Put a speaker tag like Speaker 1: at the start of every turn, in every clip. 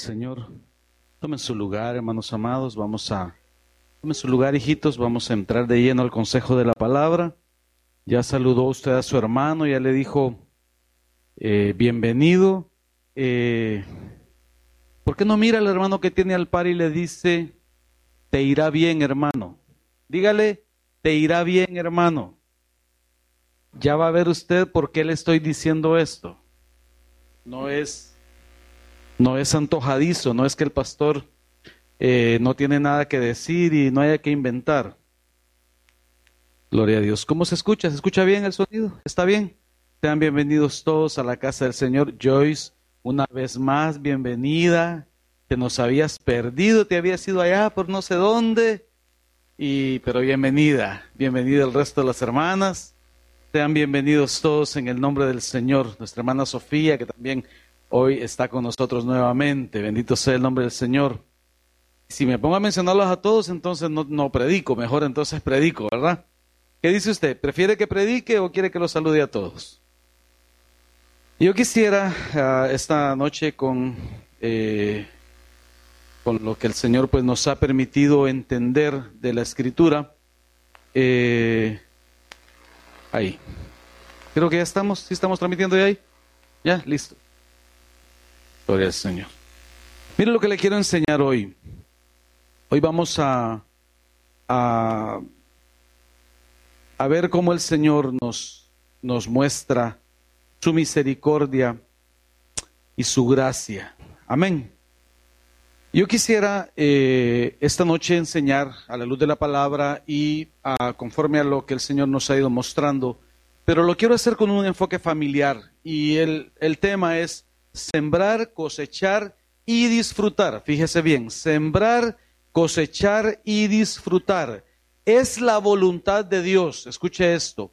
Speaker 1: Señor. Tomen su lugar, hermanos amados, vamos a... Tomen su lugar, hijitos, vamos a entrar de lleno al consejo de la palabra. Ya saludó usted a su hermano, ya le dijo eh, bienvenido. Eh, ¿Por qué no mira al hermano que tiene al par y le dice, te irá bien, hermano? Dígale, te irá bien, hermano. Ya va a ver usted por qué le estoy diciendo esto. No es no es antojadizo, no es que el pastor eh, no tiene nada que decir y no haya que inventar. Gloria a Dios. ¿Cómo se escucha? ¿Se escucha bien el sonido? ¿Está bien? Sean bienvenidos todos a la casa del Señor. Joyce, una vez más, bienvenida. Te nos habías perdido, te habías ido allá por no sé dónde. Y, pero bienvenida, bienvenida el resto de las hermanas. Sean bienvenidos todos en el nombre del Señor. Nuestra hermana Sofía, que también hoy está con nosotros nuevamente. Bendito sea el nombre del Señor. Si me pongo a mencionarlos a todos, entonces no, predico, mejor entonces predico, ¿verdad? ¿Qué dice usted? ¿Prefiere que predique o quiere que los salude a todos? Yo quisiera ah, esta noche con, eh, con lo que el Señor pues, nos ha permitido entender de la Escritura. Eh, ahí. Creo que ya estamos, sí estamos transmitiendo ya ahí. Ya, listo. Gloria al Señor. Mire lo que le quiero enseñar hoy. Hoy vamos a, a, ver cómo el Señor nos, nos muestra su misericordia y su gracia. Amén. Yo quisiera eh, esta noche enseñar a la luz de la palabra y conforme a lo que el Señor nos ha ido mostrando, pero lo quiero hacer con un enfoque familiar y el, el tema es sembrar, cosechar y disfrutar. Fíjese bien, sembrar, cosechar y disfrutar. Es la voluntad de Dios, escuche esto,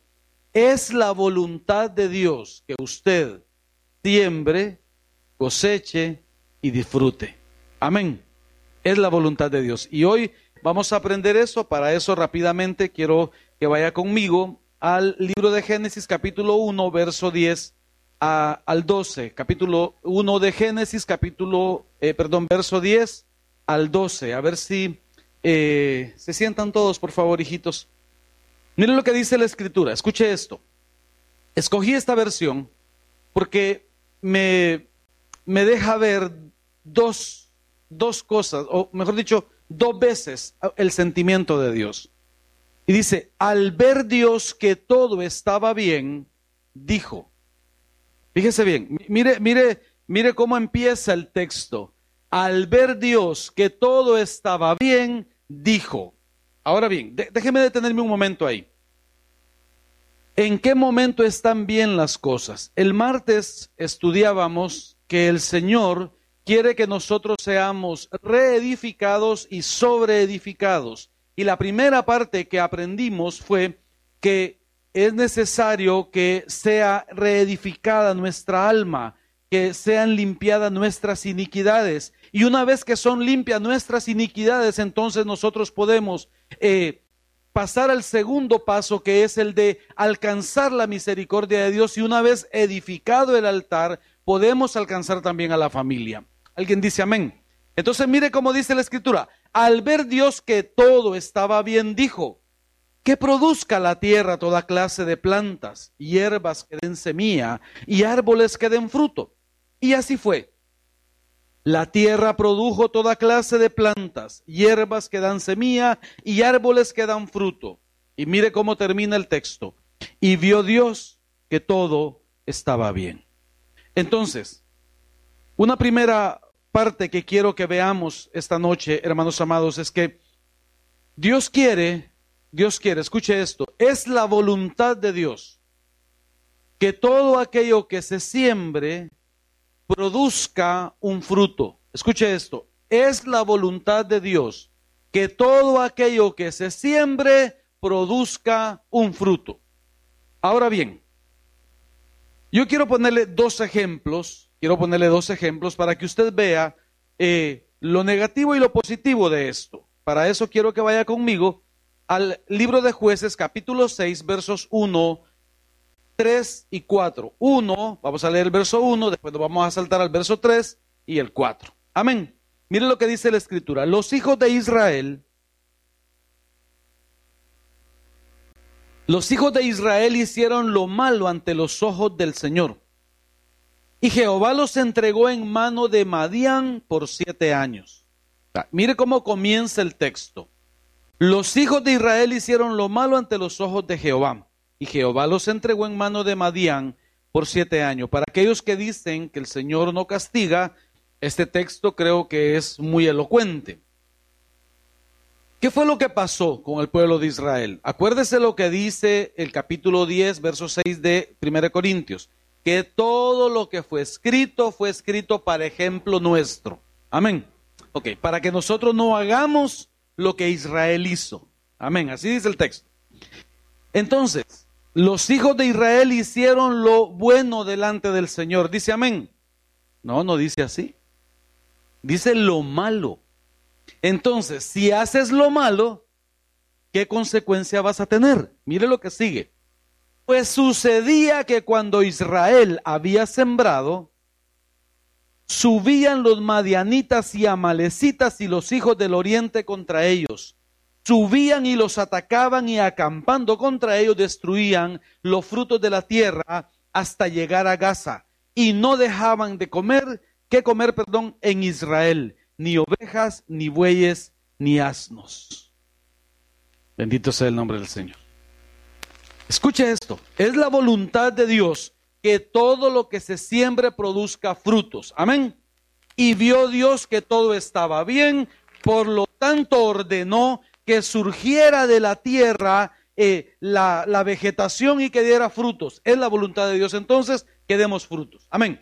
Speaker 1: es la voluntad de Dios que usted siembre, coseche y disfrute. Amén. Es la voluntad de Dios. Y hoy vamos a aprender eso. Para eso rápidamente quiero que vaya conmigo al libro de Génesis capítulo 1, verso 10 al 12, capítulo 1 de Génesis, capítulo, eh, perdón, verso 10 al 12. A ver si eh, se sientan todos, por favor, hijitos. Miren lo que dice la escritura, escuche esto. Escogí esta versión porque me, me deja ver dos, dos cosas, o mejor dicho, dos veces el sentimiento de Dios. Y dice, al ver Dios que todo estaba bien, dijo, Fíjese bien, mire, mire, mire cómo empieza el texto. Al ver Dios que todo estaba bien, dijo. Ahora bien, déjeme detenerme un momento ahí. ¿En qué momento están bien las cosas? El martes estudiábamos que el Señor quiere que nosotros seamos reedificados y sobreedificados. Y la primera parte que aprendimos fue que es necesario que sea reedificada nuestra alma, que sean limpiadas nuestras iniquidades. Y una vez que son limpias nuestras iniquidades, entonces nosotros podemos eh, pasar al segundo paso, que es el de alcanzar la misericordia de Dios. Y una vez edificado el altar, podemos alcanzar también a la familia. Alguien dice amén. Entonces mire cómo dice la escritura. Al ver Dios que todo estaba bien, dijo, que produzca la tierra toda clase de plantas, hierbas que den semilla y árboles que den fruto. Y así fue. La tierra produjo toda clase de plantas, hierbas que dan semilla y árboles que dan fruto. Y mire cómo termina el texto. Y vio Dios que todo estaba bien. Entonces, una primera parte que quiero que veamos esta noche, hermanos amados, es que Dios quiere Dios quiere, escuche esto, es la voluntad de Dios que todo aquello que se siembre produzca un fruto. Escuche esto, es la voluntad de Dios que todo aquello que se siembre produzca un fruto. Ahora bien, yo quiero ponerle dos ejemplos, quiero ponerle dos ejemplos para que usted vea eh, lo negativo y lo positivo de esto. Para eso quiero que vaya conmigo al libro de jueces capítulo 6 versos 1, 3 y 4. 1, vamos a leer el verso 1, después nos vamos a saltar al verso 3 y el 4. Amén. Mire lo que dice la escritura. Los hijos de Israel, los hijos de Israel hicieron lo malo ante los ojos del Señor. Y Jehová los entregó en mano de Madián por siete años. Mire cómo comienza el texto. Los hijos de Israel hicieron lo malo ante los ojos de Jehová. Y Jehová los entregó en mano de Madián por siete años. Para aquellos que dicen que el Señor no castiga, este texto creo que es muy elocuente. ¿Qué fue lo que pasó con el pueblo de Israel? Acuérdese lo que dice el capítulo 10, verso 6 de 1 Corintios que todo lo que fue escrito fue escrito para ejemplo nuestro. Amén. Ok, para que nosotros no hagamos lo que Israel hizo. Amén, así dice el texto. Entonces, los hijos de Israel hicieron lo bueno delante del Señor. Dice amén. No, no dice así. Dice lo malo. Entonces, si haces lo malo, ¿qué consecuencia vas a tener? Mire lo que sigue. Pues sucedía que cuando Israel había sembrado, subían los madianitas y amalecitas y los hijos del oriente contra ellos. Subían y los atacaban y acampando contra ellos destruían los frutos de la tierra hasta llegar a Gaza. Y no dejaban de comer, que comer, perdón, en Israel, ni ovejas, ni bueyes, ni asnos. Bendito sea el nombre del Señor. Escuche esto, es la voluntad de Dios que todo lo que se siembre produzca frutos. Amén. Y vio Dios que todo estaba bien, por lo tanto ordenó que surgiera de la tierra eh, la, la vegetación y que diera frutos. Es la voluntad de Dios entonces que demos frutos. Amén.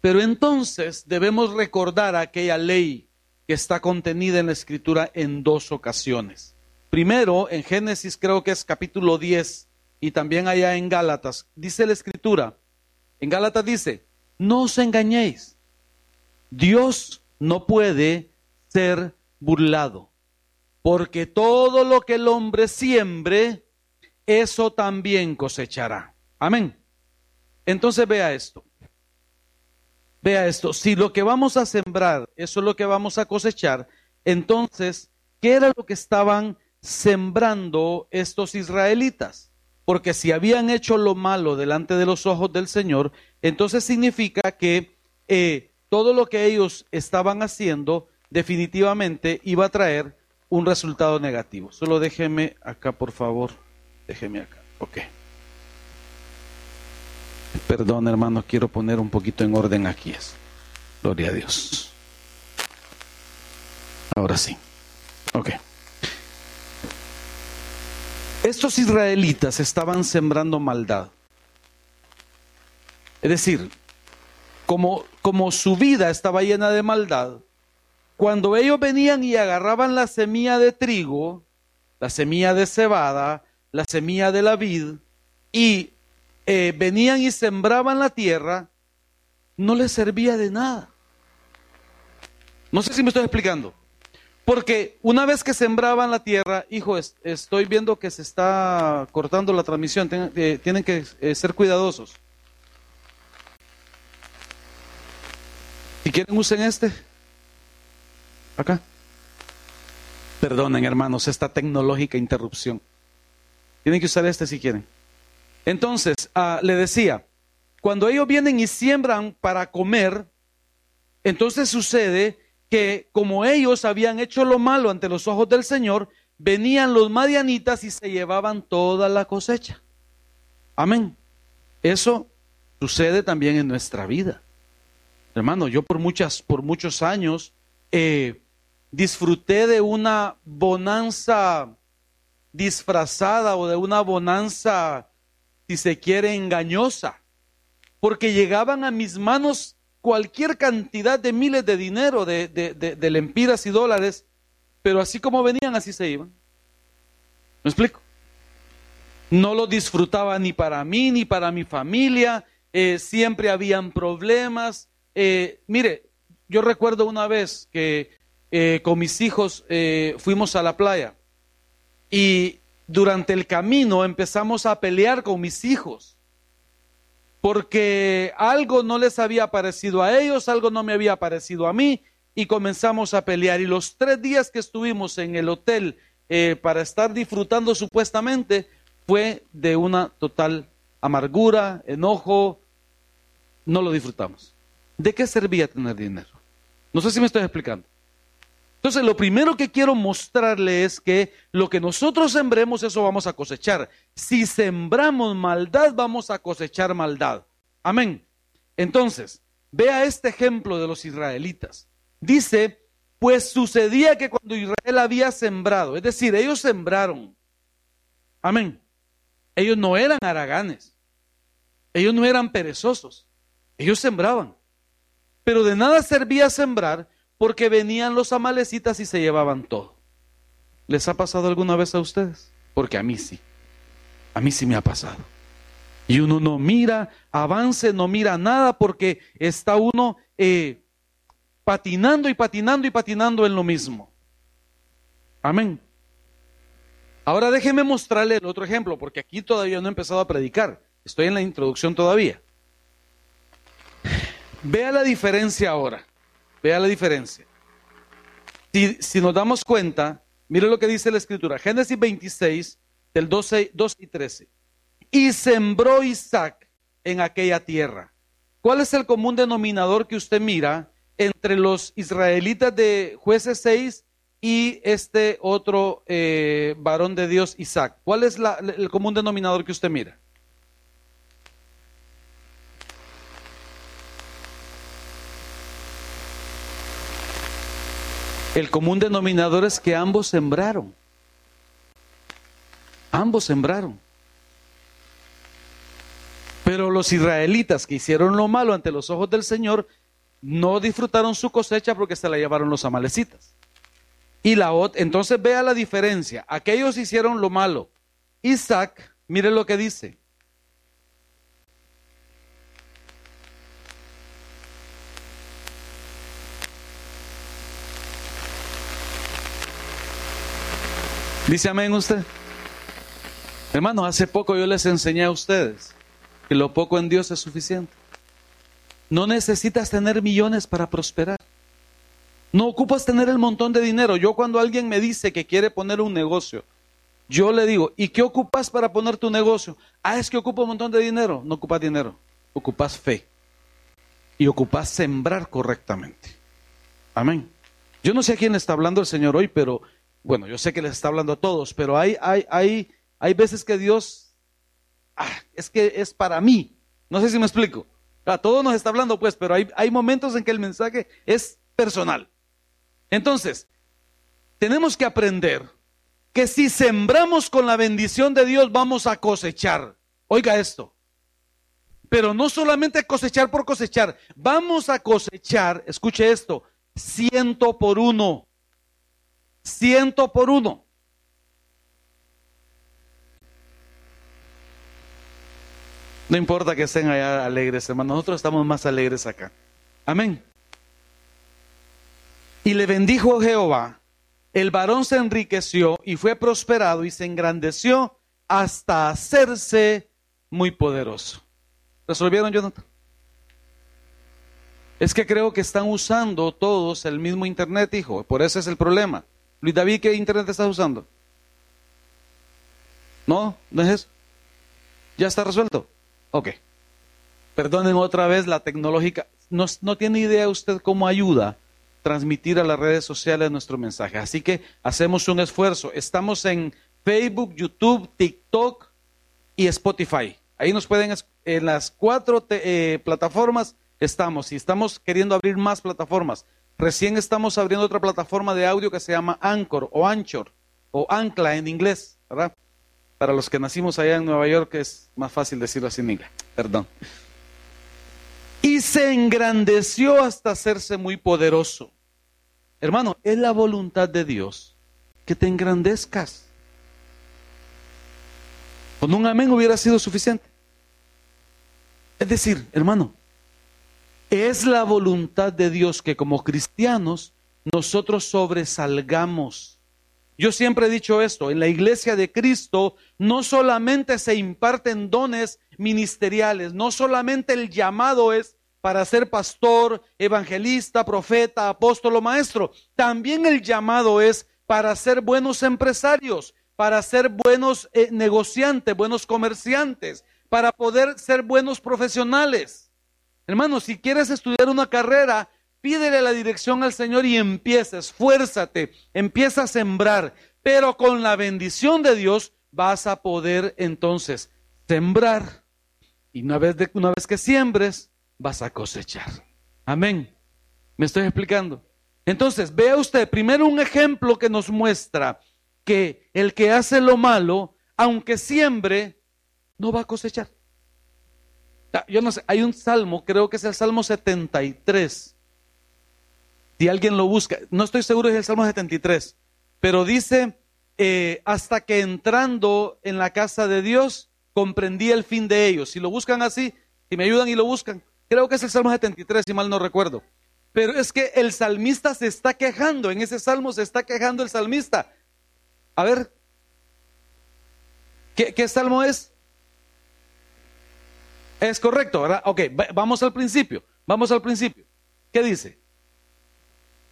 Speaker 1: Pero entonces debemos recordar aquella ley que está contenida en la escritura en dos ocasiones. Primero, en Génesis creo que es capítulo 10 y también allá en Gálatas, dice la escritura, en Gálatas dice, no os engañéis, Dios no puede ser burlado, porque todo lo que el hombre siembre, eso también cosechará. Amén. Entonces vea esto. Vea esto, si lo que vamos a sembrar, eso es lo que vamos a cosechar, entonces, ¿qué era lo que estaban sembrando estos israelitas. Porque si habían hecho lo malo delante de los ojos del Señor, entonces significa que eh, todo lo que ellos estaban haciendo definitivamente iba a traer un resultado negativo. Solo déjeme acá, por favor. Déjeme acá. Ok. Perdón, hermano, quiero poner un poquito en orden aquí. Gloria a Dios. Ahora sí. Estos israelitas estaban sembrando maldad. Es decir, como, como su vida estaba llena de maldad, cuando ellos venían y agarraban la semilla de trigo, la semilla de cebada, la semilla de la vid, y eh, venían y sembraban la tierra, no les servía de nada. No sé si me estoy explicando. Porque una vez que sembraban la tierra, hijo, estoy viendo que se está cortando la transmisión, eh, tienen que eh, ser cuidadosos. Si quieren, usen este. Acá. Perdonen, hermanos, esta tecnológica interrupción. Tienen que usar este si quieren. Entonces, ah, le decía, cuando ellos vienen y siembran para comer, entonces sucede que como ellos habían hecho lo malo ante los ojos del Señor, venían los madianitas y se llevaban toda la cosecha. Amén. Eso sucede también en nuestra vida. Hermano, yo por muchas, por muchos años eh, disfruté de una bonanza disfrazada o de una bonanza, si se quiere, engañosa, porque llegaban a mis manos cualquier cantidad de miles de dinero, de, de, lempiras y dólares, pero así como venían, así se iban. ¿Me explico? No lo disfrutaba ni para mí, ni para mi familia, eh, siempre habían problemas. Eh, mire, yo recuerdo una vez que eh, con mis hijos fuimos a la playa y durante el camino empezamos a pelear con mis hijos porque algo no les había parecido a ellos, algo no me había parecido a mí, y comenzamos a pelear. Y los tres días que estuvimos en el hotel eh, para estar disfrutando supuestamente fue de una total amargura, enojo, no lo disfrutamos. ¿De qué servía tener dinero? No sé si me estoy explicando. Entonces, lo primero que quiero mostrarle es que lo que nosotros sembremos, eso vamos a cosechar. Si sembramos maldad, vamos a cosechar maldad. Amén. Entonces, vea este ejemplo de los israelitas. Dice, pues sucedía que cuando Israel había sembrado, es decir, ellos sembraron. Amén. Ellos no eran haraganes. Ellos no eran perezosos. Ellos sembraban. Pero de nada servía sembrar porque venían los amalecitas y se llevaban todo. ¿Les ha pasado alguna vez a ustedes? Porque a mí sí. A mí sí me ha pasado. Y uno no mira avance, no mira nada porque está uno eh, patinando y patinando y patinando en lo mismo. Amén. Ahora déjeme mostrarle el otro ejemplo, porque aquí todavía no he empezado a predicar. Estoy en la introducción todavía. Vea la diferencia ahora. Vea la diferencia. Si, nos damos cuenta, mire lo que dice la escritura. Génesis 26, del 12, 12 y 13. Y sembró Isaac en aquella tierra. ¿Cuál es el común denominador que usted mira entre los israelitas de jueces 6 y este otro eh, varón de Dios, Isaac? ¿Cuál es el común denominador que usted mira? El común denominador es que ambos sembraron. Ambos sembraron. Pero los israelitas que hicieron lo malo ante los ojos del Señor no disfrutaron su cosecha porque se la llevaron los amalecitas. Y la entonces vea la diferencia. Aquellos hicieron lo malo. Isaac, mire lo que dice. ¿Dice amén usted? Hermano, hace poco yo les enseñé a ustedes que lo poco en Dios es suficiente. No necesitas tener millones para prosperar. No ocupas tener el montón de dinero. Yo cuando alguien me dice que quiere poner un negocio, yo le digo, ¿y qué ocupas para poner tu negocio? Ah, es que ocupa un montón de dinero. No ocupas dinero, ocupas fe. Y ocupas sembrar correctamente. Amén. Yo no sé a quién está hablando el Señor hoy, pero bueno, yo sé que les está hablando a todos, pero hay, hay, hay, hay veces que Dios, ah, es que es para mí. No sé si me explico. A todos nos está hablando, pues, pero hay, hay momentos en que el mensaje es personal. Entonces, tenemos que aprender que si sembramos con la bendición de Dios, vamos a cosechar. Oiga esto. Pero no solamente cosechar por cosechar, vamos a cosechar, escuche esto, ciento por uno ciento por uno. No importa que estén allá alegres, hermanos, nosotros estamos más alegres acá. Amén. Y le bendijo Jehová, el varón se enriqueció y fue prosperado y se engrandeció hasta hacerse muy poderoso. ¿Resolvieron, Jonathan? Es que creo que están usando todos el mismo internet, hijo. Por eso es el problema. Luis David, ¿qué internet estás usando? ¿No? ¿No es eso? ¿Ya está resuelto? Ok. Perdonen otra vez la tecnológica. No, no tiene idea usted cómo ayuda transmitir a las redes sociales nuestro mensaje. Así que hacemos un esfuerzo. Estamos en Facebook, YouTube, TikTok y Spotify. Ahí nos pueden, en las cuatro eh, plataformas estamos y estamos queriendo abrir más plataformas. Recién estamos abriendo otra plataforma de audio que se llama Anchor o Anchor o Ancla en inglés, ¿verdad? Para los que nacimos allá en Nueva York es más fácil decirlo así en inglés, perdón. Y se engrandeció hasta hacerse muy poderoso. Hermano, es la voluntad de Dios que te engrandezcas. Con un amén hubiera sido suficiente. Es decir, hermano, es la voluntad de Dios que como cristianos nosotros sobresalgamos. Yo siempre he dicho esto, en la iglesia de Cristo no solamente se imparten dones ministeriales. No solamente el llamado es para ser pastor, evangelista, profeta, apóstol o maestro. También el llamado es para ser buenos empresarios, para ser buenos eh, negociantes, buenos comerciantes, para poder ser buenos profesionales. Hermano, si quieres estudiar una carrera, pídele la dirección al Señor y empieza, esfuérzate, empieza a sembrar, pero con la bendición de Dios vas a poder entonces sembrar. Y una vez, de, una vez que siembres, vas a cosechar. Amén. ¿Me estoy explicando? Entonces, vea usted primero un ejemplo que nos muestra que el que hace lo malo, aunque siembre, no va a cosechar. Ah, yo no sé, hay un salmo, creo que es el Salmo 73. Si alguien lo busca, no estoy seguro si es el Salmo 73, pero dice, eh, hasta que entrando en la casa de Dios, comprendí el fin de ellos. Si lo buscan así, si me ayudan y lo buscan, Creo que es el Salmo 73, si mal no recuerdo. Pero es que el salmista se está quejando, en ese salmo se está quejando el salmista. A ver, ¿qué, salmo es? Es correcto, ¿verdad? Ok, vamos al principio, vamos al principio. ¿Qué dice?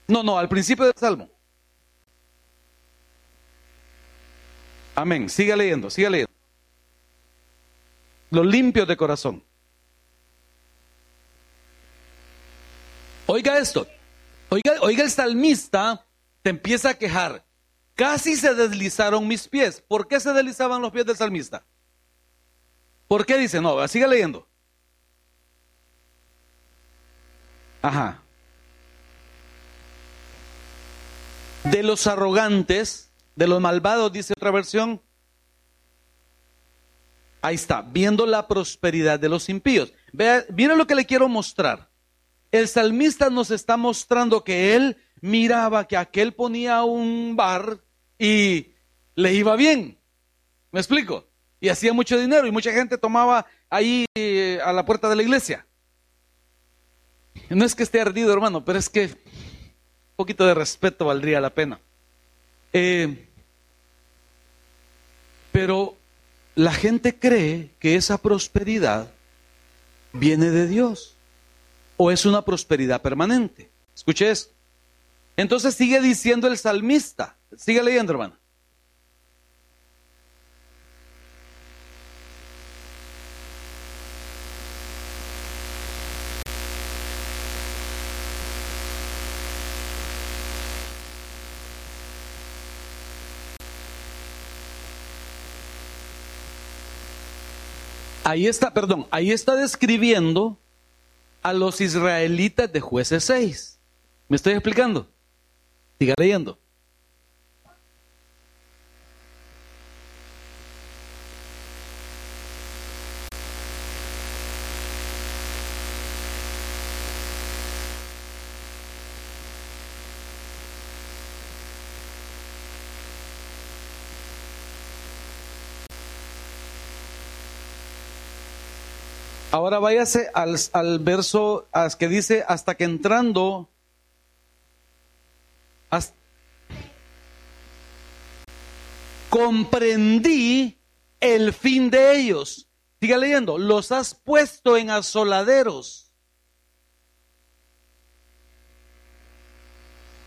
Speaker 1: No, no, al principio del salmo. Amén, siga leyendo, siga leyendo. Los limpios de corazón. Oiga esto, oiga, oiga el salmista te empieza a quejar. Casi se deslizaron mis pies. ¿Por qué se deslizaban los pies del salmista? ¿Por qué dice? No, sigue leyendo. Ajá. De los arrogantes, de los malvados, dice otra versión. Ahí está, viendo la prosperidad de los impíos. Vea, mira lo que le quiero mostrar. El salmista nos está mostrando que él miraba que aquel ponía un bar y le iba bien. ¿Me explico? Y hacía mucho dinero y mucha gente tomaba ahí eh, a la puerta de la iglesia. No es que esté ardido, hermano, pero es que un poquito de respeto valdría la pena. Eh, pero la gente cree que esa prosperidad viene de Dios o es una prosperidad permanente. Escuche esto. Entonces sigue diciendo el salmista. Sigue leyendo, hermano. Ahí está, perdón, ahí está describiendo a los israelitas de jueces 6. ¿Me estoy explicando? Siga leyendo. Ahora váyase al, verso que dice, hasta que entrando, comprendí el fin de ellos. Siga leyendo, los has puesto en asoladeros.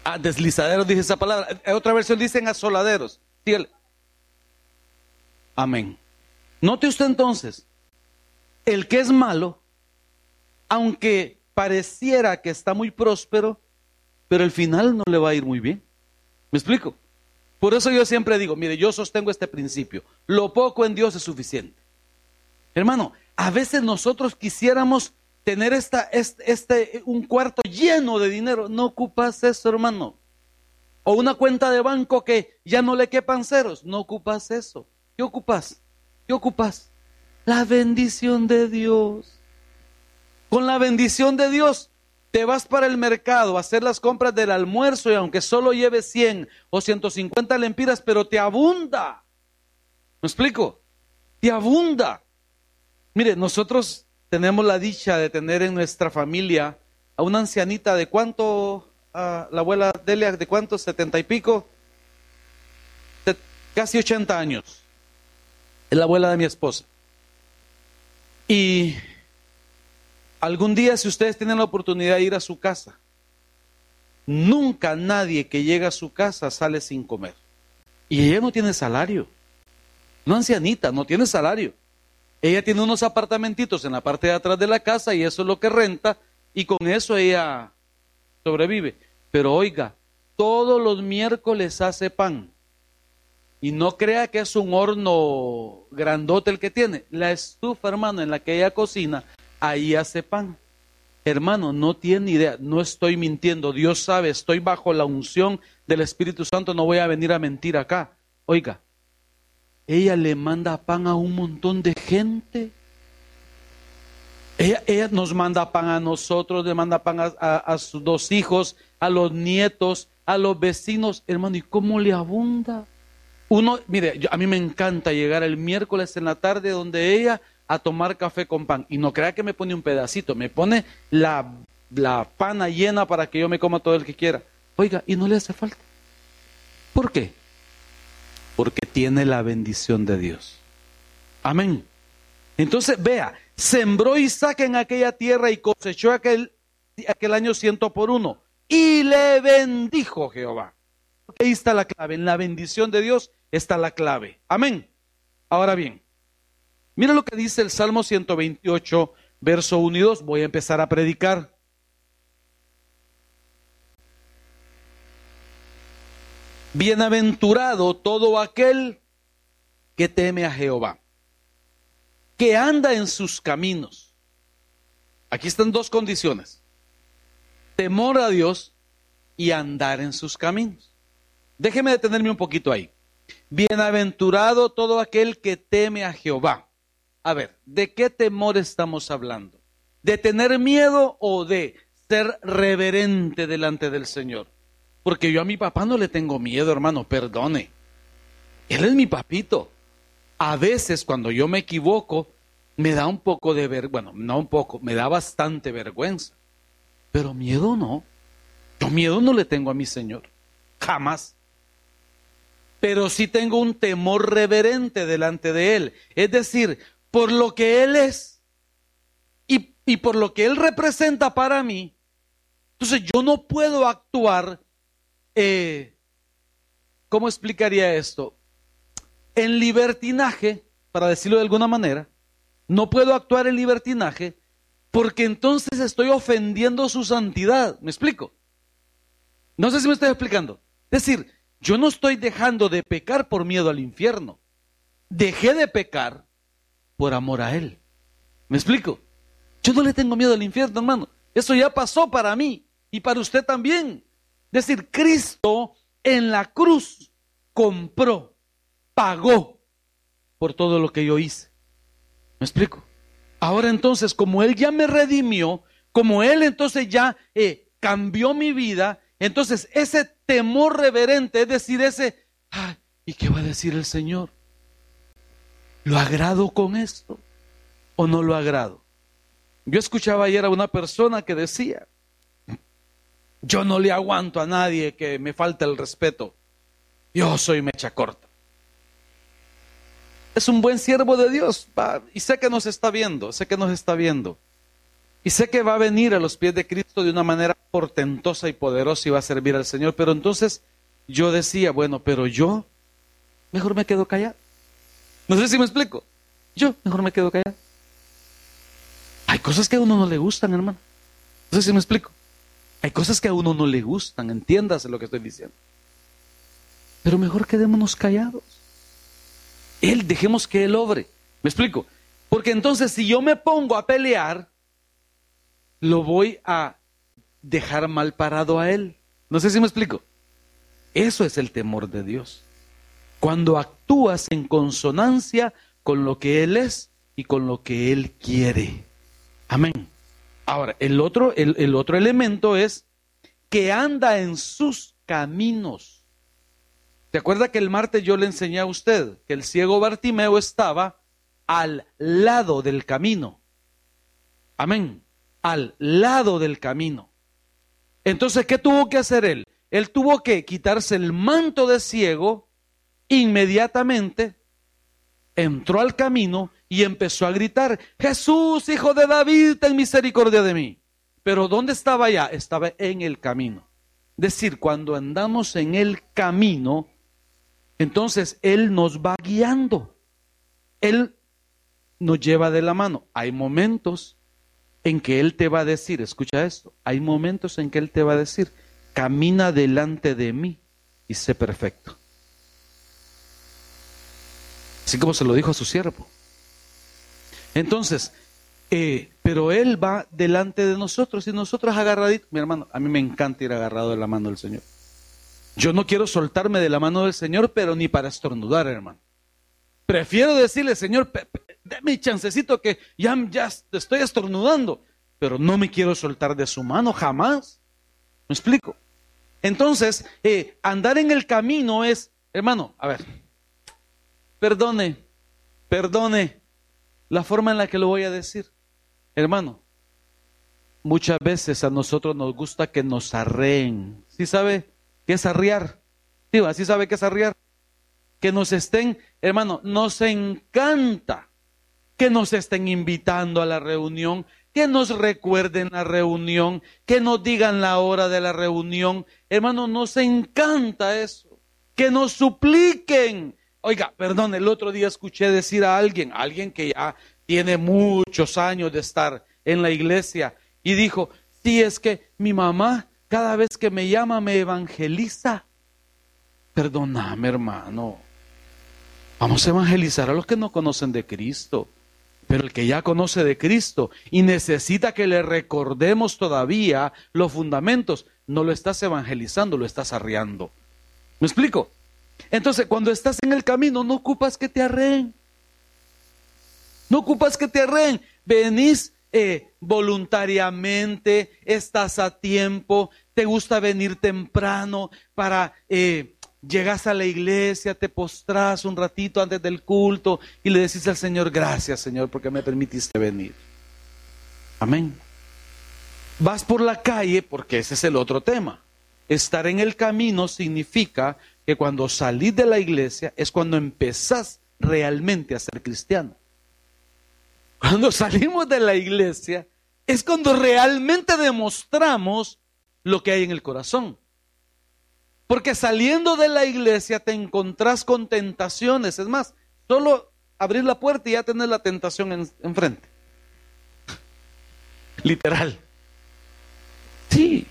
Speaker 1: Ah, deslizaderos dice esa palabra. En otra versión dice en asoladeros. Sígale. Amén. Note usted entonces el que es malo, aunque pareciera que está muy próspero, pero al final no le va a ir muy bien. ¿Me explico? Por eso yo siempre digo, mire, yo sostengo este principio, lo poco en Dios es suficiente. Hermano, a veces nosotros quisiéramos tener esta, este, este, un cuarto lleno de dinero, no ocupas eso, hermano. O una cuenta de banco que ya no le quepan ceros, no ocupas eso. ¿Qué ocupas? ¿Qué ocupas? La bendición de Dios. Con la bendición de Dios te vas para el mercado a hacer las compras del almuerzo y aunque solo lleves 100 o 150 lempiras, pero te abunda. ¿Me explico? Te abunda. Mire, nosotros tenemos la dicha de tener en nuestra familia a una ancianita de cuánto, la abuela Delia, de cuánto, setenta y pico, casi 80 años. Es la abuela de mi esposa. Y algún día, si ustedes tienen la oportunidad de ir a su casa, nunca nadie que llega a su casa sale sin comer. Y ella no tiene salario. No ancianita, no tiene salario. Ella tiene unos apartamentitos en la parte de atrás de la casa y eso es lo que renta y con eso ella sobrevive. Pero oiga, todos los miércoles hace pan. Y no crea que es un horno grandote el que tiene. La estufa, hermano, en la que ella cocina, ahí hace pan. Hermano, no tiene idea, no estoy mintiendo. Dios sabe, estoy bajo la unción del Espíritu Santo, no voy a venir a mentir acá. Oiga, ella le manda pan a un montón de gente. Ella, nos manda pan a nosotros, le manda pan a, sus dos hijos, a los nietos, a los vecinos. Hermano, ¿y cómo le abunda? Uno, mire, a mí me encanta llegar el miércoles en la tarde donde ella a tomar café con pan. Y no crea que me pone un pedacito, me pone la, la pana llena para que yo me coma todo el que quiera. Oiga, y no le hace falta. ¿Por qué? porque tiene la bendición de Dios. Amén. Entonces, vea, sembró Isaac en aquella tierra y cosechó aquel, aquel año ciento por uno. Y le bendijo Jehová. Ahí está la clave. En la bendición de Dios está la clave. Amén. Ahora bien, mira lo que dice el Salmo 128, verso 1 y 2. Voy a empezar a predicar. Bienaventurado todo aquel que teme a Jehová, que anda en sus caminos. Aquí están dos condiciones. Temor a Dios y andar en sus caminos. Déjeme detenerme un poquito ahí. Bienaventurado todo aquel que teme a Jehová. A ver, ¿de qué temor estamos hablando? ¿De tener miedo o de ser reverente delante del Señor? Porque yo a mi papá no le tengo miedo, hermano, perdone. Él es mi papito. A veces cuando yo me equivoco, me da un poco de vergüenza, bueno, no un poco, me da bastante vergüenza. Pero miedo no. Yo miedo no le tengo a mi Señor. Jamás. Pero sí tengo un temor reverente delante de Él. Es decir, por lo que Él es y, por lo que Él representa para mí. Entonces yo no puedo actuar eh, ¿cómo explicaría esto? En libertinaje, para decirlo de alguna manera, no puedo actuar en libertinaje porque entonces estoy ofendiendo su santidad. ¿Me explico? No sé si me estoy explicando. Es decir, yo no estoy dejando de pecar por miedo al infierno. Dejé de pecar por amor a Él. ¿Me explico? Yo no le tengo miedo al infierno, hermano. Eso ya pasó para mí y para usted también. Es decir, Cristo en la cruz compró, pagó por todo lo que yo hice. ¿Me explico? Ahora entonces, como Él ya me redimió, como Él entonces ya eh, cambió mi vida, entonces ese temor reverente, es decir, ese, ¿y qué va a decir el Señor? ¿Lo agrado con esto o no lo agrado? Yo escuchaba ayer a una persona que decía, yo no le aguanto a nadie que me falte el respeto. Yo soy mecha corta. Es un buen siervo de Dios y sé que nos está viendo, sé que nos está viendo. Y sé que va a venir a los pies de Cristo de una manera portentosa y poderosa y va a servir al Señor. Pero entonces yo decía, bueno, pero yo mejor me quedo callado. No sé si me explico. Yo mejor me quedo callado. Hay cosas que a uno no le gustan, hermano. No sé si me explico. Hay cosas que a uno no le gustan, entiéndase lo que estoy diciendo. Pero mejor quedémonos callados. Él, dejemos que Él obre. ¿Me explico? Porque entonces si yo me pongo a pelear, lo voy a dejar mal parado a Él. No sé si me explico. Eso es el temor de Dios. Cuando actúas en consonancia con lo que Él es y con lo que Él quiere. Amén. Ahora, el otro, el, otro elemento es que anda en sus caminos. ¿Se acuerda que el martes yo le enseñé a usted que el ciego Bartimeo estaba al lado del camino? Amén. Al lado del camino. Entonces, ¿qué tuvo que hacer él? Él tuvo que quitarse el manto de ciego inmediatamente entró al camino y empezó a gritar, Jesús, hijo de David, ten misericordia de mí. Pero ¿dónde estaba ya? Estaba en el camino. Es decir, cuando andamos en el camino, entonces Él nos va guiando. Él nos lleva de la mano. Hay momentos en que Él te va a decir, escucha esto, hay momentos en que Él te va a decir, camina delante de mí y sé perfecto. Así como se lo dijo a su siervo. Entonces, eh, pero Él va delante de nosotros y nosotros agarraditos. Mi hermano, a mí me encanta ir agarrado de la mano del Señor. Yo no quiero soltarme de la mano del Señor, pero ni para estornudar, hermano. Prefiero decirle, Señor, déme chancecito que ya, estoy estornudando, pero no me quiero soltar de su mano jamás. ¿Me explico? Entonces, eh, andar en el camino es, hermano, a ver, perdone, perdone la forma en la que lo voy a decir. Hermano, muchas veces a nosotros nos gusta que nos arreen. ¿Sí sabe qué es arriar? ¿Sí sabe qué es arriar? Que nos estén, hermano, nos encanta que nos estén invitando a la reunión, que nos recuerden la reunión, que nos digan la hora de la reunión. Hermano, nos encanta eso. Que nos supliquen. Oiga, perdón, el otro día escuché decir a alguien, alguien que ya tiene muchos años de estar en la iglesia, y dijo, sí, es que mi mamá cada vez que me llama me evangeliza. Perdóname, hermano. Vamos a evangelizar a los que no conocen de Cristo. Pero el que ya conoce de Cristo y necesita que le recordemos todavía los fundamentos, no lo estás evangelizando, lo estás arreando. ¿Me explico? Entonces, cuando estás en el camino, no ocupas que te arreen. No ocupas que te arreen. Venís eh, voluntariamente, estás a tiempo, te gusta venir temprano para eh, llegas a la iglesia, te postras un ratito antes del culto y le decís al Señor, gracias Señor porque me permitiste venir. Amén. Vas por la calle porque ese es el otro tema. Estar en el camino significa que cuando salís de la iglesia es cuando empezás realmente a ser cristiano. Cuando salimos de la iglesia es cuando realmente demostramos lo que hay en el corazón. Porque saliendo de la iglesia te encontrás con tentaciones. Es más, solo abrir la puerta y ya tener la tentación enfrente. Literal. Sí.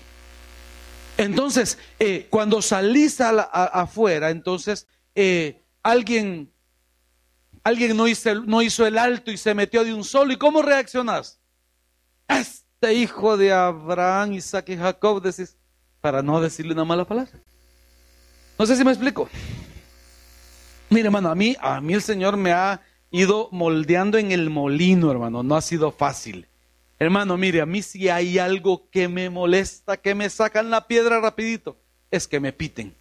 Speaker 1: Entonces, eh, cuando salís afuera, entonces eh, alguien, alguien no hizo, no hizo el alto y se metió de un solo. ¿Y cómo reaccionás? Este hijo de Abraham, Isaac y Jacob, decís, para no decirle una mala palabra. No sé si me explico. Mire, hermano, a mí, a mí el Señor me ha ido moldeando en el molino, hermano. No ha sido fácil. Hermano, mire, a mí si hay algo que me molesta, que me sacan la piedra rapidito, es que me piten.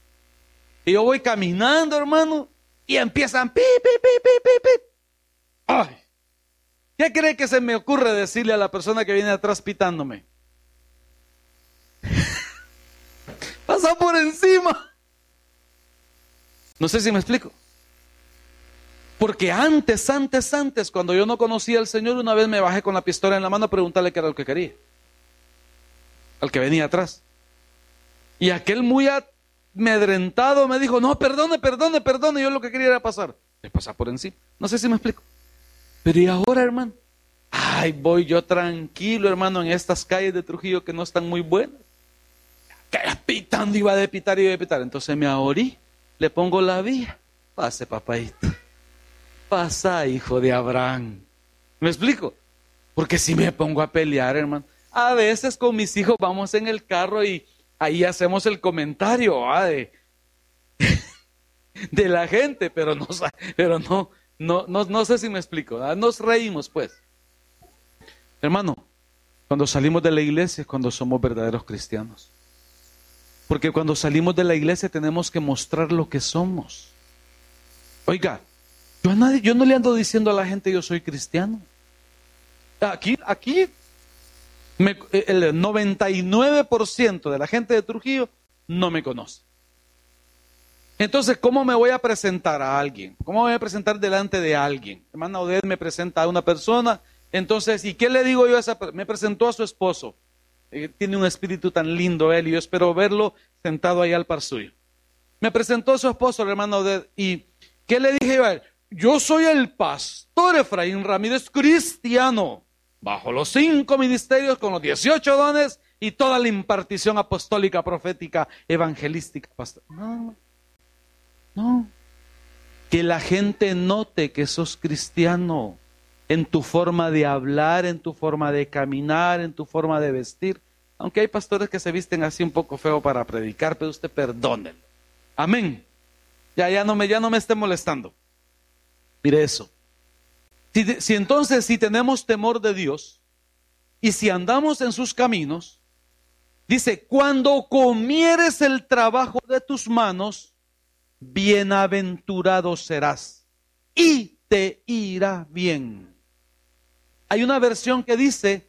Speaker 1: Y yo voy caminando, hermano, y empiezan pi, pi, pi, pi, pi, pi. Ay. ¿Qué cree que se me ocurre decirle a la persona que viene atrás pitándome? Pasa por encima. No sé si me explico. Porque antes, antes, antes, cuando yo no conocía al Señor, una vez me bajé con la pistola en la mano a preguntarle qué era lo que quería. Al que venía atrás. Y aquel muy amedrentado me dijo, no, perdone, perdone, perdone. Yo lo que quería era pasar. Le pasa por encima. No sé si me explico. Pero ¿y ahora, hermano? Ay, voy yo tranquilo, hermano, en estas calles de Trujillo que no están muy buenas. Que pitando, iba a pitar, iba a pitar. Entonces me ahorí le pongo la vía. Pase, papaito. Pasa, hijo de Abraham. ¿Me explico? Porque si me pongo a pelear, hermano, a veces con mis hijos vamos en el carro y ahí hacemos el comentario de, la gente, pero no, pero no, no, no, sé si me explico. Nos reímos, pues. Hermano, cuando salimos de la iglesia es cuando somos verdaderos cristianos. Porque cuando salimos de la iglesia tenemos que mostrar lo que somos. Oiga, yo, a nadie, yo no le ando diciendo a la gente yo soy cristiano. Aquí, aquí, el 99% de la gente de Trujillo no me conoce. Entonces, ¿cómo me voy a presentar a alguien? ¿Cómo me voy a presentar delante de alguien? Hermana Odette me presenta a una persona, entonces, ¿y qué le digo yo a esa persona? Me presentó a su esposo. Eh, tiene un espíritu tan lindo él y yo espero verlo sentado ahí al par suyo. Me presentó su esposo, el hermano y ¿qué le dije yo a él? Yo soy el pastor Efraín Ramírez cristiano, bajo los cinco ministerios, con los 18 dones y toda la impartición apostólica, profética, evangelística. Pastor. No, no. Que la gente note que sos cristiano en tu forma de hablar, en tu forma de caminar, en tu forma de vestir. Aunque hay pastores que se visten así un poco feo para predicar, pero usted perdónenlo. Amén. Ya, ya no me, ya no me esté molestando. Mire eso. Si, si entonces, si tenemos temor de Dios y si andamos en sus caminos, Dice, cuando comieres el trabajo de tus manos, bienaventurado serás y te irá bien. Hay una versión que dice,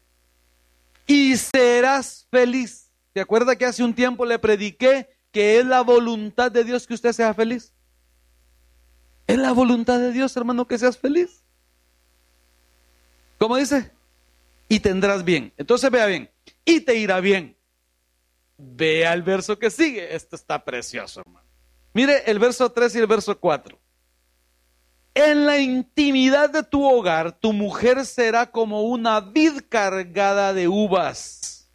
Speaker 1: y serás feliz. ¿Se acuerda que hace un tiempo le prediqué que es la voluntad de Dios que usted sea feliz? Es la voluntad de Dios, hermano, que seas feliz. ¿Cómo dice? Y tendrás bien. Entonces vea bien, y te irá bien. Vea el verso que sigue. Esto está precioso, hermano. Mire el verso 3 y el verso 4. En la intimidad de tu hogar, tu mujer será como una vid cargada de uvas.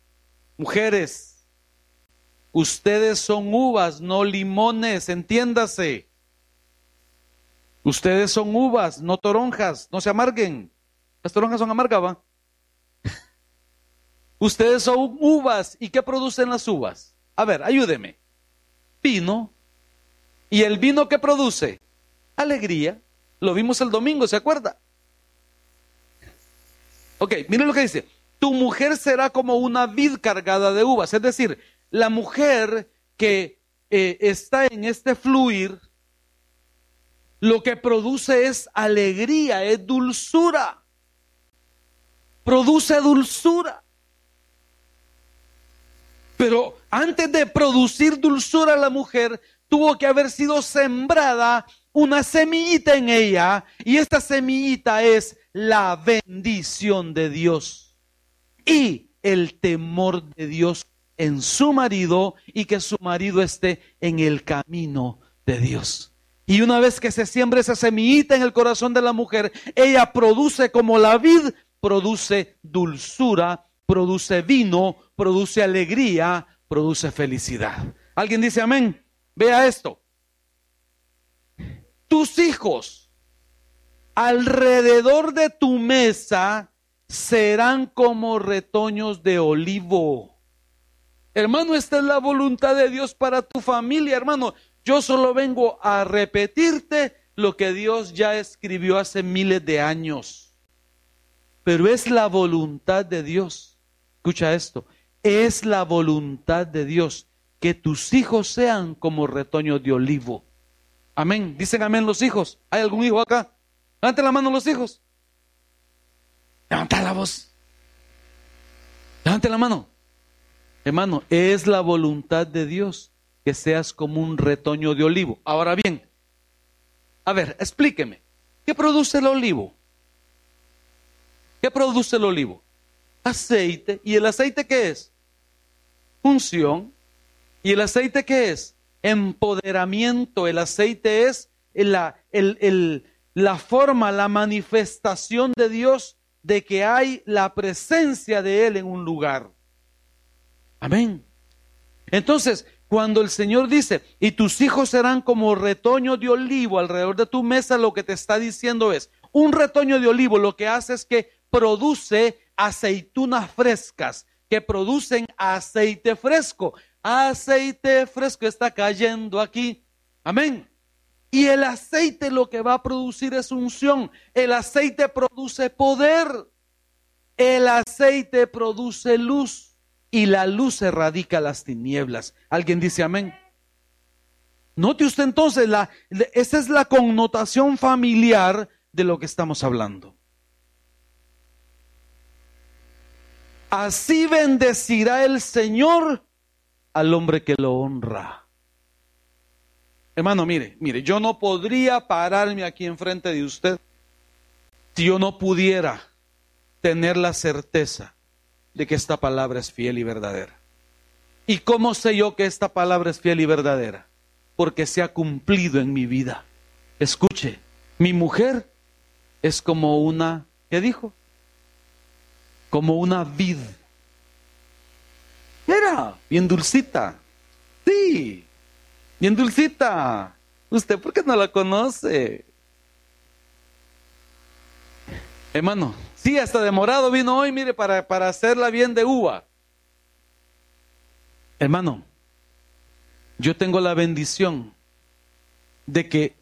Speaker 1: Mujeres, ustedes son uvas, no limones, entiéndase. Ustedes son uvas, no toronjas, no se amarguen. Las toronjas son amargas, ¿va? Ustedes son uvas. ¿Y qué producen las uvas? A ver, ayúdeme. Vino. ¿Y el vino qué produce? Alegría. Lo vimos el domingo, ¿se acuerda? Ok, miren lo que dice. Tu mujer será como una vid cargada de uvas. Es decir, la mujer que eh, está en este fluir, lo que produce es alegría, es dulzura. Produce dulzura. Pero antes de producir dulzura la mujer, tuvo que haber sido sembrada una semillita en ella. Y esta semillita es la bendición de Dios. Y el temor de Dios en su marido y que su marido esté en el camino de Dios. Y una vez que se siembra esa semillita en el corazón de la mujer, ella produce como la vid, produce dulzura, produce vino, produce alegría, produce felicidad. ¿Alguien dice amén? Vea esto. Tus hijos alrededor de tu mesa serán como retoños de olivo. Hermano, esta es la voluntad de Dios para tu familia, hermano. Yo solo vengo a repetirte lo que Dios ya escribió hace miles de años. Pero es la voluntad de Dios. Escucha esto es la voluntad de Dios que tus hijos sean como retoño de olivo. Amén. Dicen amén los hijos. ¿Hay algún hijo acá? Levante la mano los hijos. Levanta la voz. Levante la mano. Hermano, es la voluntad de Dios que seas como un retoño de olivo. Ahora bien, a ver, explíqueme. ¿Qué produce el olivo? ¿Qué produce el olivo? Aceite. ¿Y el aceite qué es? función. ¿Y el aceite qué es? Empoderamiento. El aceite es la, la forma, la manifestación de Dios de que hay la presencia de Él en un lugar. Amén. Entonces, cuando el Señor dice, y tus hijos serán como retoño de olivo alrededor de tu mesa, lo que te está diciendo es, un retoño de olivo lo que hace es que produce aceitunas frescas, que producen aceite fresco. Aceite fresco está cayendo aquí. Amén. Y el aceite lo que va a producir es unción. El aceite produce poder. El aceite produce luz. Y la luz erradica las tinieblas. ¿Alguien dice amén? Note usted entonces, la, esa es la connotación familiar de lo que estamos hablando. Así bendecirá el Señor al hombre que lo honra. Hermano, mire, mire, yo no podría pararme aquí enfrente de usted si yo no pudiera tener la certeza de que esta palabra es fiel y verdadera. ¿Y cómo sé yo que esta palabra es fiel y verdadera? Porque se ha cumplido en mi vida. Escuche, mi mujer es como una, ¿qué dijo? Como una vid. Bien dulcita. Sí, bien dulcita. ¿Usted por qué no la conoce? Hermano, sí, hasta demorado vino hoy, mire, para, para hacerla bien de uva. Hermano, yo tengo la bendición de que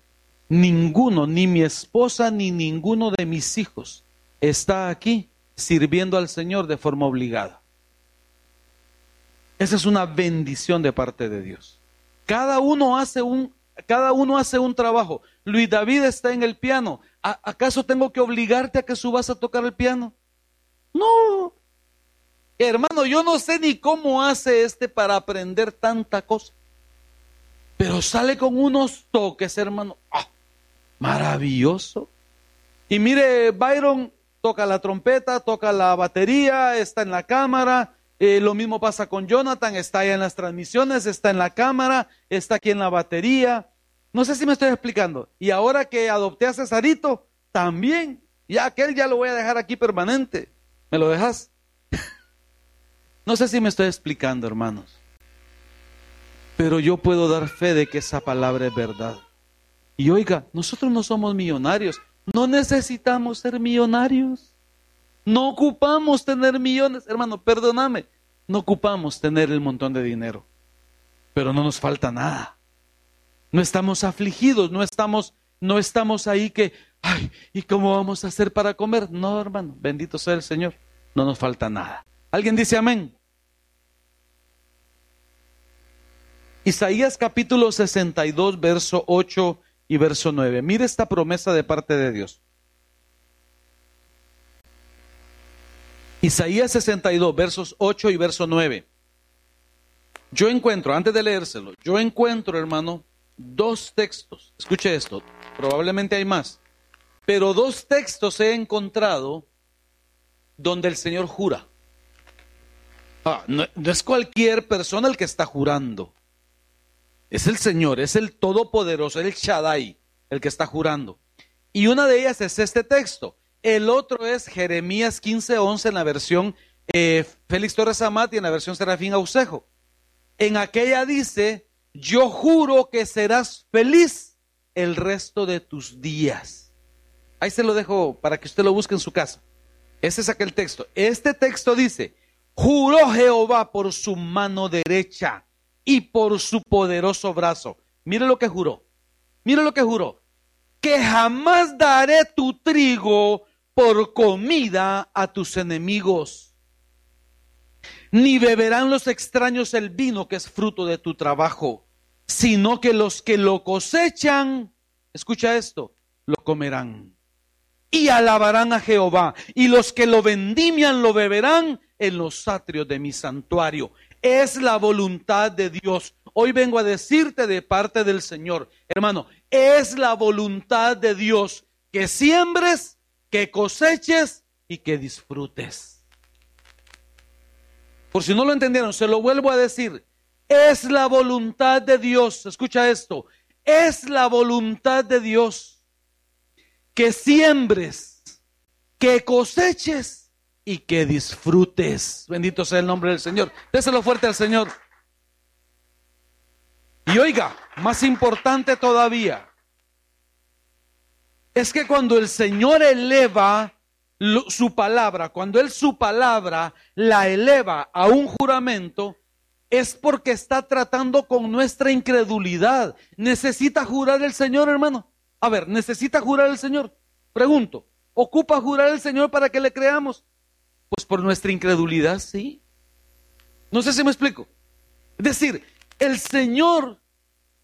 Speaker 1: ninguno, ni mi esposa, ni ninguno de mis hijos está aquí sirviendo al Señor de forma obligada. Esa es una bendición de parte de Dios. Cada uno hace un, cada uno hace un trabajo. Luis David está en el piano. ¿Acaso tengo que obligarte a que subas a tocar el piano? No. Hermano, yo no sé ni cómo hace este para aprender tanta cosa. Pero sale con unos toques, hermano. ¡Ah! Maravilloso. Y mire, Byron toca la trompeta, toca la batería, está en la cámara, eh, lo mismo pasa con Jonathan, está allá en las transmisiones, está en la cámara, está aquí en la batería. No sé si me estoy explicando. Y ahora que adopté a Cesarito, también. Ya aquel ya lo voy a dejar aquí permanente. ¿Me lo dejas? no sé si me estoy explicando, hermanos. Pero yo puedo dar fe de que esa palabra es verdad. Y oiga, nosotros no somos millonarios. No necesitamos ser millonarios. No ocupamos tener millones, hermano, perdóname. No ocupamos tener el montón de dinero. Pero no nos falta nada. No estamos afligidos, no estamos no estamos ahí que, ay, ¿y cómo vamos a hacer para comer? No, hermano, bendito sea el Señor. No nos falta nada. ¿Alguien dice amén? Isaías capítulo 62, verso 8 y verso 9. Mire esta promesa de parte de Dios. Isaías 62, versos 8 y verso 9. Yo encuentro, antes de leérselo, yo encuentro, hermano, dos textos. Escuche esto, probablemente hay más, pero dos textos he encontrado donde el Señor jura. Ah, no, no, es cualquier persona el que está jurando. Es el Señor, es el Todopoderoso, el Shaddai, el que está jurando. Y una de ellas es este texto. El otro es Jeremías 15:11 en la versión eh, Félix Torres Amat y en la versión Serafín Ausejo. En aquella dice, yo juro que serás feliz el resto de tus días. Ahí se lo dejo para que usted lo busque en su casa. Ese es aquel texto. Este texto dice, juró Jehová por su mano derecha y por su poderoso brazo. Mire lo que juró. Mire lo que juró. Que jamás daré tu trigo por comida a tus enemigos, ni beberán los extraños el vino que es fruto de tu trabajo, sino que los que lo cosechan, escucha esto, lo comerán y alabarán a Jehová, y los que lo vendimian lo beberán en los atrios de mi santuario. Es la voluntad de Dios. Hoy vengo a decirte de parte del Señor, hermano, es la voluntad de Dios que siembres que coseches y que disfrutes. Por si no lo entendieron, se lo vuelvo a decir. Es la voluntad de Dios, escucha esto, es la voluntad de Dios que siembres, que coseches y que disfrutes. Bendito sea el nombre del Señor. Déselo fuerte al Señor. Y oiga, más importante todavía, es que cuando el Señor eleva su palabra, cuando Él su palabra la eleva a un juramento, es porque está tratando con nuestra incredulidad. ¿Necesita jurar el Señor, hermano? A ver, ¿necesita jurar el Señor? Pregunto, ¿ocupa jurar el Señor para que le creamos? Pues por nuestra incredulidad, sí. No sé si me explico. Es decir, el Señor,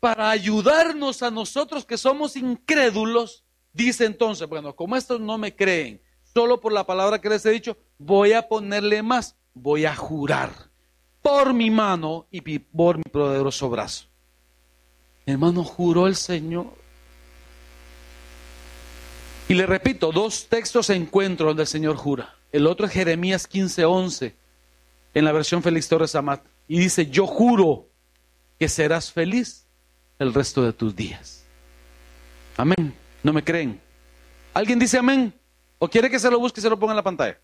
Speaker 1: para ayudarnos a nosotros que somos incrédulos, Dice entonces, bueno, como estos no me creen, solo por la palabra que les he dicho, voy a ponerle más, voy a jurar por mi mano y por mi poderoso brazo. Hermano, juró el Señor. Y le repito, dos textos encuentro donde el Señor jura. El otro es Jeremías 15:11, en la versión Félix Torres Amat. Y dice, yo juro que serás feliz el resto de tus días. Amén. ¿No me creen? ¿Alguien dice amén? ¿O quiere que se lo busque y se lo ponga en la pantalla?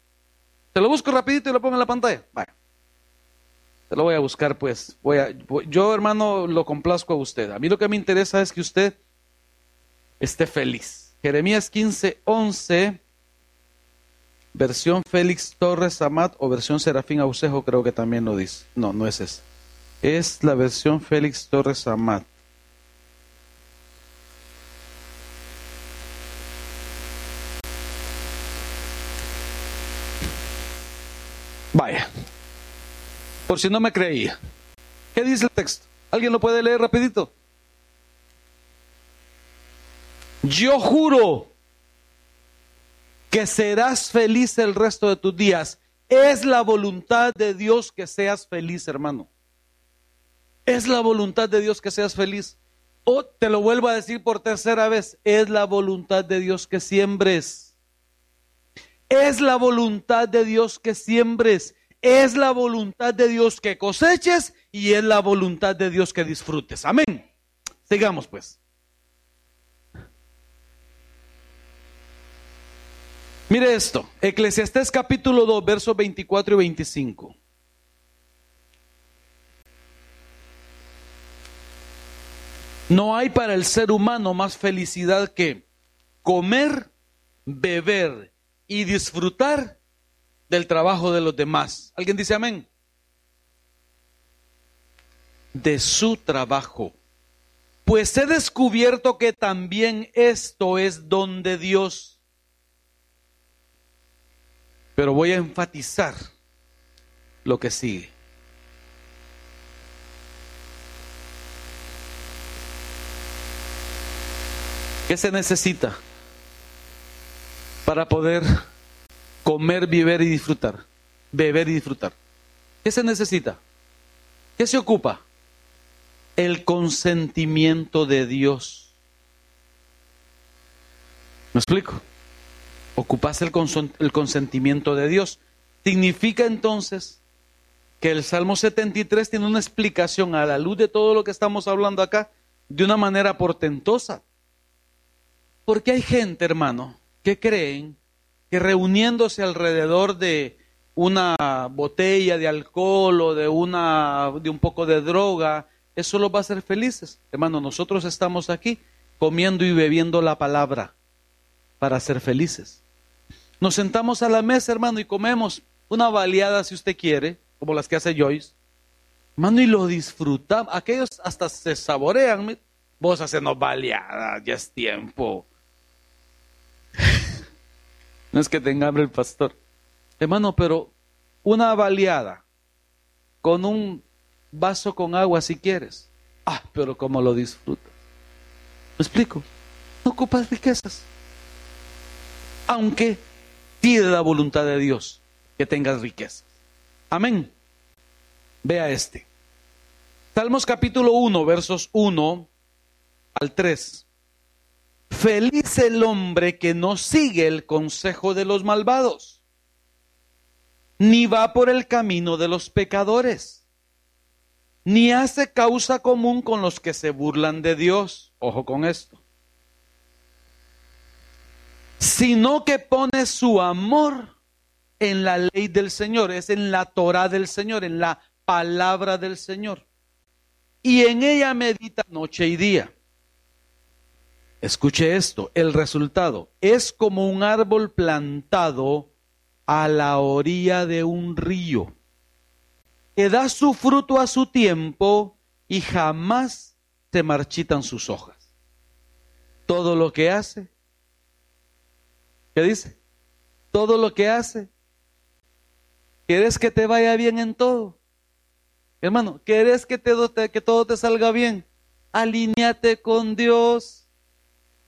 Speaker 1: Se lo busco rapidito y lo pongo en la pantalla. Vaya. Se lo voy a buscar, pues. Voy a, yo, hermano, lo complazco a usted. A mí lo que me interesa es que usted esté feliz. Jeremías 15, 11, versión Félix Torres Amat o versión Serafín Ausejo, creo que también lo dice. No, no es esa. Es la versión Félix Torres Amat. Por si no me creía. ¿Qué dice el texto? ¿Alguien lo puede leer rapidito? Yo juro que serás feliz el resto de tus días. Es la voluntad de Dios que seas feliz, hermano. Es la voluntad de Dios que seas feliz. O te lo vuelvo a decir por tercera vez, es la voluntad de Dios que siembres. Es la voluntad de Dios que siembres. Es la voluntad de Dios que coseches y es la voluntad de Dios que disfrutes. Amén. Sigamos pues. Mire esto, Eclesiastés capítulo 2, versos 24 y 25. No hay para el ser humano más felicidad que comer, beber y disfrutar del trabajo de los demás. ¿Alguien dice amén? De su trabajo. Pues he descubierto que también esto es don de Dios. Pero voy a enfatizar lo que sigue. ¿Qué se necesita? Para poder comer, beber y disfrutar. Beber y disfrutar. ¿Qué se necesita? ¿Qué se ocupa? El consentimiento de Dios. ¿Me explico? Ocupas el, el consentimiento de Dios. Significa entonces que el Salmo 73 tiene una explicación a la luz de todo lo que estamos hablando acá de una manera portentosa. Porque hay gente, hermano, que creen que reuniéndose alrededor de una botella de alcohol o de, una, de un poco de droga, eso los va a hacer felices. Hermano, nosotros estamos aquí comiendo y bebiendo la palabra para ser felices. Nos sentamos a la mesa, hermano, y comemos una baleada si usted quiere, como las que hace Joyce. Hermano, y lo disfrutamos. Aquellos hasta se saborean. Vos hacernos baleadas, ya es tiempo. No es que tenga hambre el pastor. Hermano, pero una baleada con un vaso con agua si quieres. Ah, pero cómo lo disfrutas. ¿Me explico? No ocupas riquezas. Aunque pide la voluntad de Dios que tengas riquezas. Amén. Vea este. Salmos capítulo 1, versos 1 al 3. Feliz el hombre que no sigue el consejo de los malvados, ni va por el camino de los pecadores, ni hace causa común con los que se burlan de Dios. Ojo con esto. Sino que pone su amor en la ley del Señor, es en la Torah del Señor, en la palabra del Señor. Y en ella medita noche y día. Escuche esto, el resultado es como un árbol plantado a la orilla de un río, que da su fruto a su tiempo y jamás se marchitan sus hojas. Todo lo que hace, ¿qué dice? Todo lo que hace, ¿quieres que te vaya bien en todo? Hermano, ¿quieres que, te, que todo te salga bien? Alíñate con Dios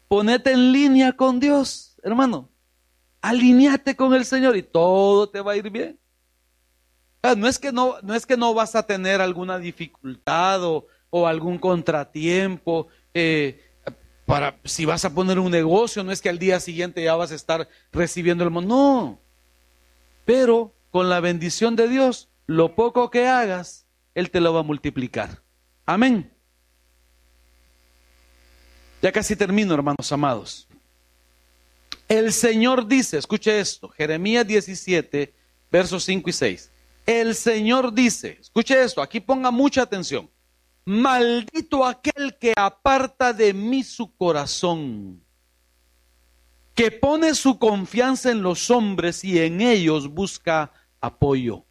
Speaker 1: Ponete en línea con Dios, hermano. Alineate con el Señor y todo te va a ir bien. No es que no, no es que no vas a tener alguna dificultad o algún contratiempo. Eh, para si vas a poner un negocio, no es que al día siguiente ya vas a estar recibiendo el mundo, no. Pero con la bendición de Dios, lo poco que hagas, Él te lo va a multiplicar. Amén. Ya casi termino, hermanos amados. El Señor dice, escuche esto, Jeremías 17, versos 5 y 6. El Señor dice, escuche esto, aquí ponga mucha atención. Maldito aquel que aparta de mí su corazón, que pone su confianza en los hombres y en ellos busca apoyo.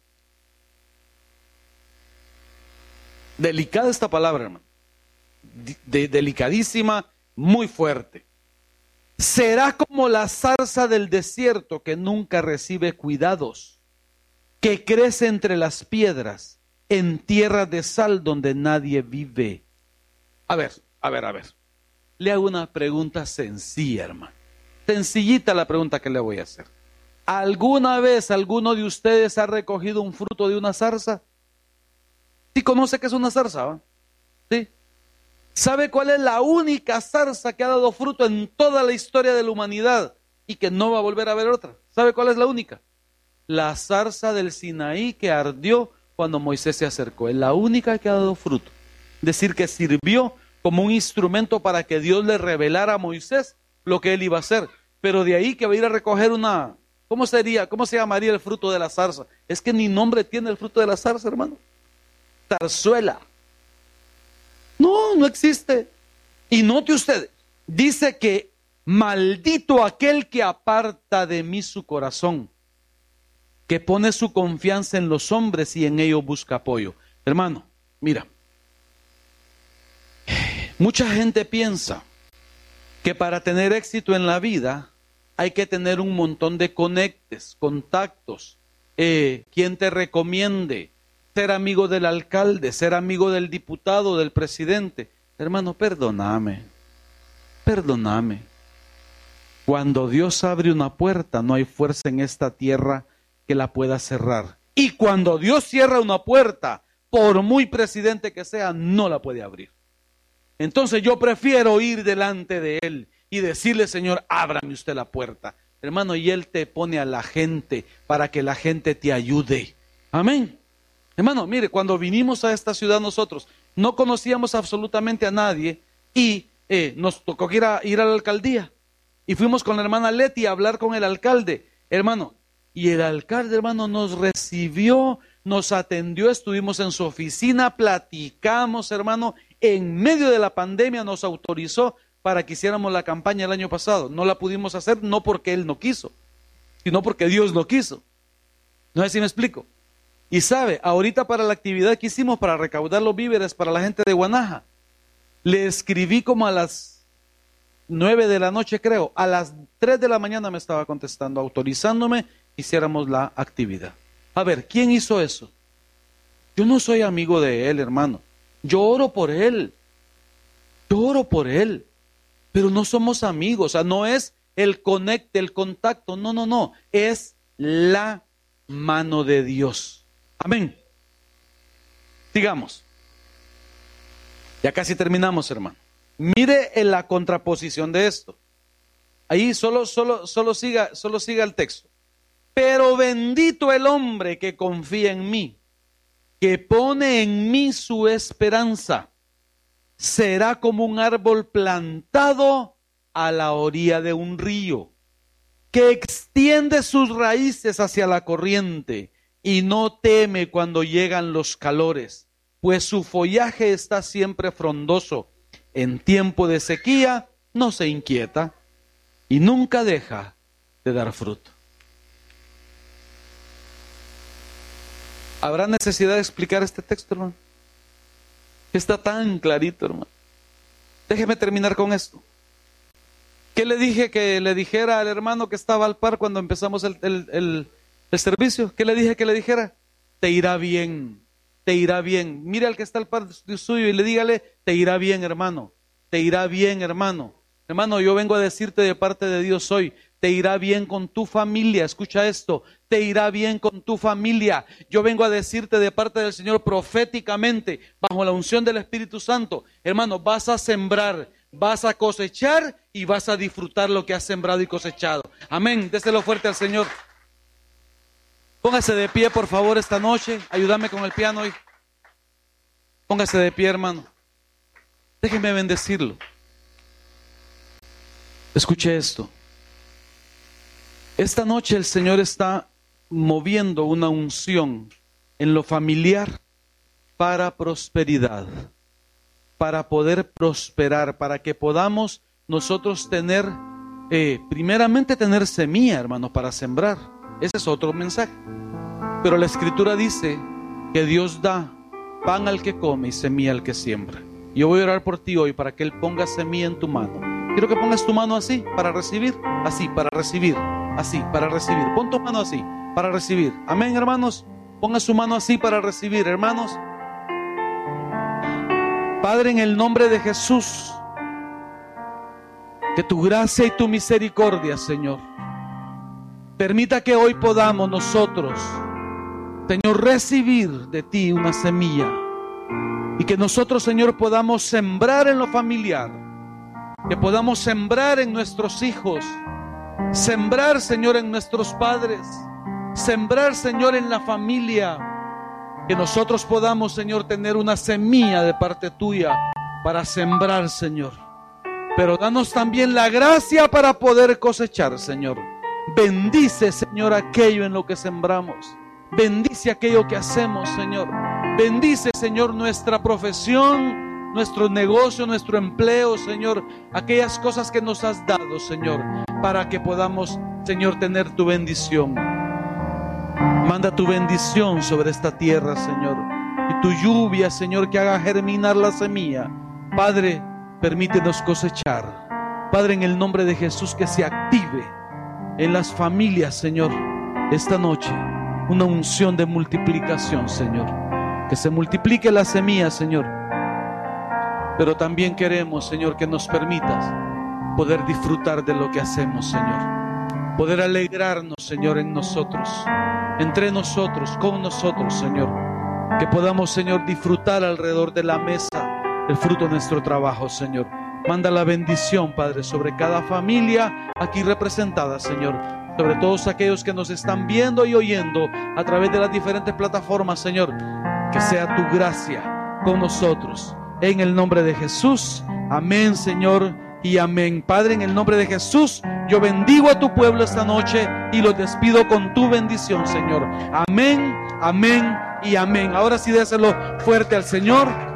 Speaker 1: Delicada esta palabra, hermano. delicadísima, muy fuerte. Será como la zarza del desierto que nunca recibe cuidados, que crece entre las piedras en tierra de sal donde nadie vive. A ver, a ver, a ver. Le hago una pregunta sencilla, hermano. Sencillita la pregunta que le voy a hacer. ¿Alguna vez alguno de ustedes ha recogido un fruto de una zarza? ¿Sí conoce que es una zarza? ¿Sí? ¿Sabe cuál es la única zarza que ha dado fruto en toda la historia de la humanidad y que no va a volver a ver otra? ¿Sabe cuál es la única? La zarza del Sinaí que ardió cuando Moisés se acercó. Es la única que ha dado fruto. Decir que sirvió como un instrumento para que Dios le revelara a Moisés lo que él iba a hacer. Pero de ahí que va a ir a recoger una... ¿Cómo sería? ¿Cómo se llamaría el fruto de la zarza? Es que ni nombre tiene el fruto de la zarza, hermano. Tarzuela. No, existe. Y note usted, dice que maldito aquel que aparta de mí su corazón que pone su confianza en los hombres y en ellos busca apoyo. Hermano, mira, mucha gente piensa que para tener éxito en la vida hay que tener un montón de conectes, contactos, eh, quien te recomiende, ser amigo del alcalde, ser amigo del diputado, del presidente. Hermano, perdóname, perdóname. Cuando Dios abre una puerta, no hay fuerza en esta tierra que la pueda cerrar. Y cuando Dios cierra una puerta, por muy presidente que sea, no la puede abrir. Entonces yo prefiero ir delante de Él y decirle, Señor, ábrame usted la puerta. Hermano, y Él te pone a la gente para que la gente te ayude. Amén. Hermano, mire, cuando vinimos a esta ciudad nosotros, no conocíamos absolutamente a nadie y eh, nos tocó ir a, ir a la alcaldía. Y fuimos con la hermana Leti a hablar con el alcalde. Hermano, y el alcalde, hermano, nos recibió, nos atendió, estuvimos en su oficina, platicamos, hermano, en medio de la pandemia nos autorizó para que hiciéramos la campaña el año pasado. No la pudimos hacer no porque él no quiso, sino porque Dios lo quiso. No sé si me explico. Y sabe, ahorita para la actividad que hicimos para recaudar los víveres para la gente de Guanaja, le escribí como a las nueve de la noche, creo. A las tres de la mañana me estaba contestando, autorizándome hiciéramos la actividad. A ver, ¿quién hizo eso? Yo no soy amigo de él, hermano. Yo oro por él. Yo oro por él. Pero no somos amigos. O sea, no es el conecte, el contacto. No, no, no. Es la mano de Dios. Amén. Sigamos. Ya casi terminamos, hermano. Mire en la contraposición de esto. Ahí solo, solo, solo siga, solo siga el texto. Pero bendito el hombre que confía en mí, que pone en mí su esperanza. Será como un árbol plantado a la orilla de un río, que extiende sus raíces hacia la corriente y no teme cuando llegan los calores, pues su follaje está siempre frondoso. En tiempo de sequía no se inquieta y nunca deja de dar fruto. ¿Habrá necesidad de explicar este texto, hermano? Está tan clarito, hermano. Déjeme terminar con esto. ¿Qué le dije que le dijera al hermano que estaba al par cuando empezamos el, el servicio? ¿Qué le dije que le dijera? Te irá bien, te irá bien. Mire al que está al par suyo y le dígale, te irá bien, hermano. Te irá bien, hermano. Hermano, yo vengo a decirte de parte de Dios hoy, te irá bien con tu familia. Escucha esto, te irá bien con tu familia. Yo vengo a decirte de parte del Señor proféticamente, bajo la unción del Espíritu Santo, hermano, vas a sembrar, vas a cosechar y vas a disfrutar lo que has sembrado y cosechado. Amén. Déselo fuerte al Señor. Póngase de pie, por favor, esta noche. Ayúdame con el piano hoy. Póngase de pie, hermano. Déjeme bendecirlo. Escuche esto. Esta noche el Señor está moviendo una unción en lo familiar para prosperidad, para poder prosperar, para que podamos nosotros tener, eh, primeramente tener semilla, hermanos, para sembrar. Ese es otro mensaje. Pero la escritura dice que Dios da pan al que come y semilla al que siembra. Yo voy a orar por ti hoy para que Él ponga semilla en tu mano. Quiero que pongas tu mano así para recibir, así para recibir así, para recibir. Pon tu mano así, para recibir. Amén, hermanos. Ponga su mano así para recibir, hermanos. Padre, en el nombre de Jesús, que tu gracia y tu misericordia, Señor, permita que hoy podamos nosotros, Señor, recibir de ti una semilla. Y que nosotros, Señor, podamos sembrar en lo familiar. Que podamos sembrar en nuestros hijos Sembrar, Señor, en nuestros padres. Sembrar, Señor, en la familia. Que nosotros podamos, Señor, tener una semilla de parte tuya para sembrar, Señor. Pero danos también la gracia para poder cosechar, Señor. Bendice, Señor, aquello en lo que sembramos. Bendice aquello que hacemos, Señor. Bendice, Señor, nuestra profesión, nuestro negocio, nuestro empleo, Señor, aquellas cosas que nos has dado, Señor, para que podamos, Señor, tener tu bendición. Manda tu bendición sobre esta tierra, Señor, y tu lluvia, Señor, que haga germinar la semilla. Padre, permítenos cosechar. Padre, en el nombre de Jesús, que se active en las familias, Señor, esta noche, una unción de multiplicación, Señor. Que se multiplique la semilla, Señor pero también queremos, Señor, que nos permitas poder disfrutar de lo que hacemos, Señor. Poder alegrarnos, Señor, en nosotros, entre nosotros, con nosotros, Señor. Que podamos, Señor, disfrutar alrededor de la mesa el fruto de nuestro trabajo, Señor. Manda la bendición, Padre, sobre cada familia aquí representada, Señor. Sobre todos aquellos que nos están viendo y oyendo a través de las diferentes plataformas, Señor. Que sea tu gracia con nosotros en el nombre de Jesús. Amén, Señor, y amén. Padre, en el nombre de Jesús, yo bendigo a tu pueblo esta noche y los despido con tu bendición, Señor. Amén, amén y amén. Ahora sí déselo fuerte al Señor.